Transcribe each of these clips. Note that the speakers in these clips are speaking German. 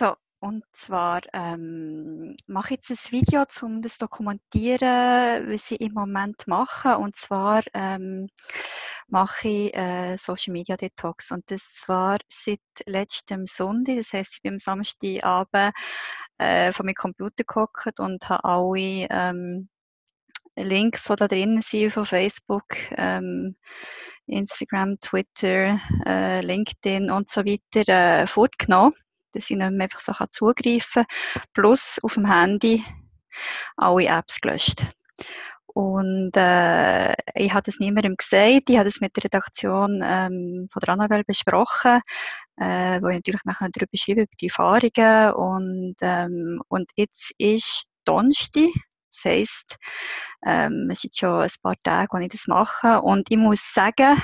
Also, und zwar ähm, mache ich jetzt ein Video, um das zu dokumentieren, was ich im Moment mache. Und zwar ähm, mache ich äh, Social Media Detox. Und das zwar seit letztem Sonntag. Das heißt, ich bin am Samstagabend äh, von meinem Computer gehockt und habe alle ähm, Links, die da drin sind von Facebook, ähm, Instagram, Twitter, äh, LinkedIn und so weiter äh, fortgenommen dass ich nicht mehr einfach so zugreifen kann. Plus auf dem Handy alle Apps gelöscht. Und äh, ich habe das niemandem gesagt. Ich habe das mit der Redaktion ähm, von der Annabelle besprochen, äh, wo ich natürlich nachher darüber schreibe, über die Erfahrungen. Und, ähm, und jetzt ist Donnerstag. Das heisst, ähm, es sind schon ein paar Tage, wo ich das mache. Und ich muss sagen,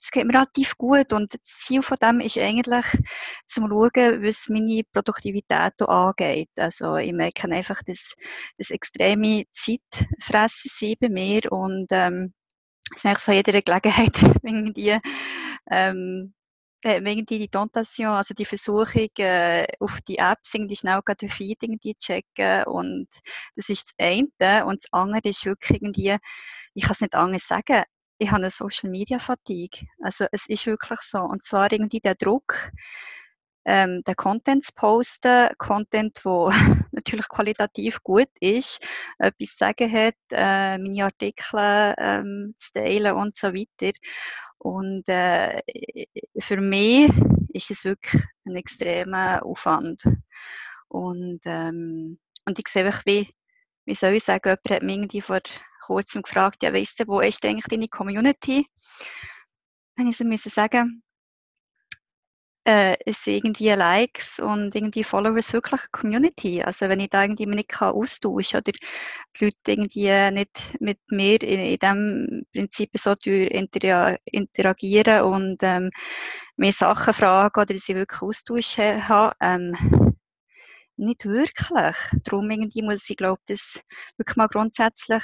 es geht mir relativ gut und das Ziel von dem ist eigentlich, zum schauen, was meine Produktivität angeht. Also ich merke einfach, dass das extreme Zeitfressen sind bei mir und ähm, es merke so jeder Gelegenheit, irgendwie ähm, äh, irgendwie die Tentation, also die Versuchung, äh, auf die Apps irgendwie schnell den Feed irgendwie checken und das ist das eine und das andere ist wirklich irgendwie, ich kann es nicht anders sagen, ich habe eine Social Media Fatigue. Also es ist wirklich so. Und zwar irgendwie der Druck, ähm, den Content zu posten, Content, wo natürlich qualitativ gut ist, etwas zu sagen hat, äh, meine Artikel ähm, zu teilen und so weiter. Und äh, für mich ist es wirklich ein extremer Aufwand. Und, ähm, und ich sehe wie, wie soll ich sagen, jemand hat mich irgendwie vor kurzem gefragt, ja, weißt du, wo ist eigentlich deine Community? Dann ich so sagen, äh, es sind irgendwie Likes und irgendwie Followers wirklich Community. Also wenn ich da irgendwie nicht kann austauschen oder die Leute irgendwie nicht mit mir in, in dem Prinzip so interagieren und ähm, mir Sachen fragen oder sie wirklich austauschen haben, ähm, nicht wirklich. Darum irgendwie muss ich, glaube das wirklich mal grundsätzlich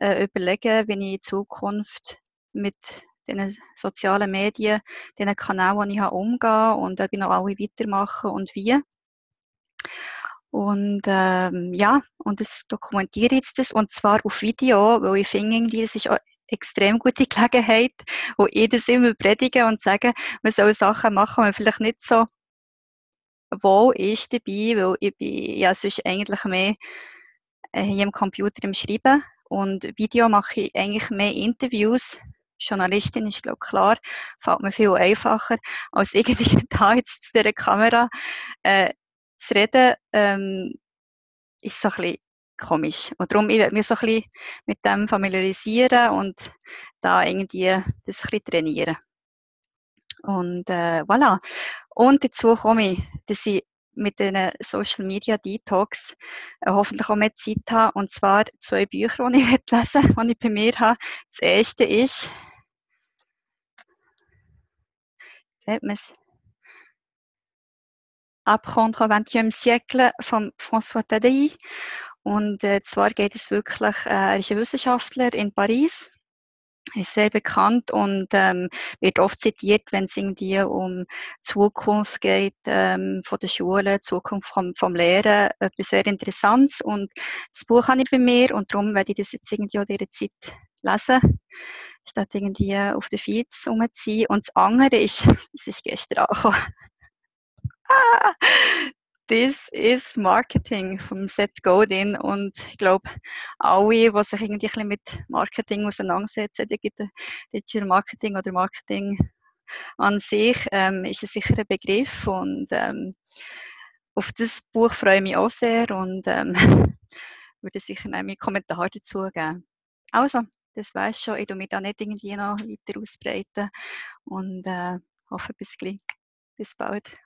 äh, überlegen, wie ich in Zukunft mit den sozialen Medien, den Kanälen, die ich habe, umgehe und ob ich noch alle weitermache und wie. Und ähm, ja, und das dokumentiere jetzt das, und zwar auf Video, weil ich finde, irgendwie, es ist eine extrem gute Gelegenheit, wo ich das immer predige und sage, man soll Sachen machen, die man vielleicht nicht so wohl ist dabei, weil ich bin ja sonst eigentlich mehr äh, hier am Computer im Schreiben und Video mache ich eigentlich mehr Interviews. Journalistin ist, glaube ich, klar, fällt mir viel einfacher, als irgendwie da jetzt zu dieser Kamera äh, zu reden, ähm, ist so ein bisschen komisch. Und darum, ich werde mich so ein bisschen mit dem familiarisieren und da irgendwie das ein bisschen trainieren. Und äh, voilà. Und dazu komme ich, dass ich mit den Social Media Detox äh, hoffentlich auch mehr Zeit habe. Und zwar zwei Bücher, die ich lesen die ich bei mir habe. Das erste ist, sieht man es, Apprendre au siècle von François Tadei. Und äh, zwar geht es wirklich, äh, er ist ein Wissenschaftler in Paris ist sehr bekannt und ähm, wird oft zitiert, wenn es irgendwie um Zukunft geht ähm, von der Schule, Zukunft vom, vom Lehren, etwas sehr Interessantes. Und das Buch habe ich bei mir und darum werde ich das jetzt irgendwie auch dieser Zeit lesen, statt irgendwie auf den Feeds rumzuziehen. Und das andere ist, es ist gestern angekommen, This is Marketing vom Seth Godin und ich glaube, alle, die sich irgendwie ein bisschen mit Marketing auseinandersetzen, Digital Marketing oder Marketing an sich, ähm, ist es sicher ein Begriff und ähm, auf das Buch freue ich mich auch sehr und ähm, würde sicher einen Kommentar dazu geben. Also, das weiß schon, ich tue mich da nicht irgendwie noch weiter ausbreiten und äh, hoffe bis gleich. Bis bald.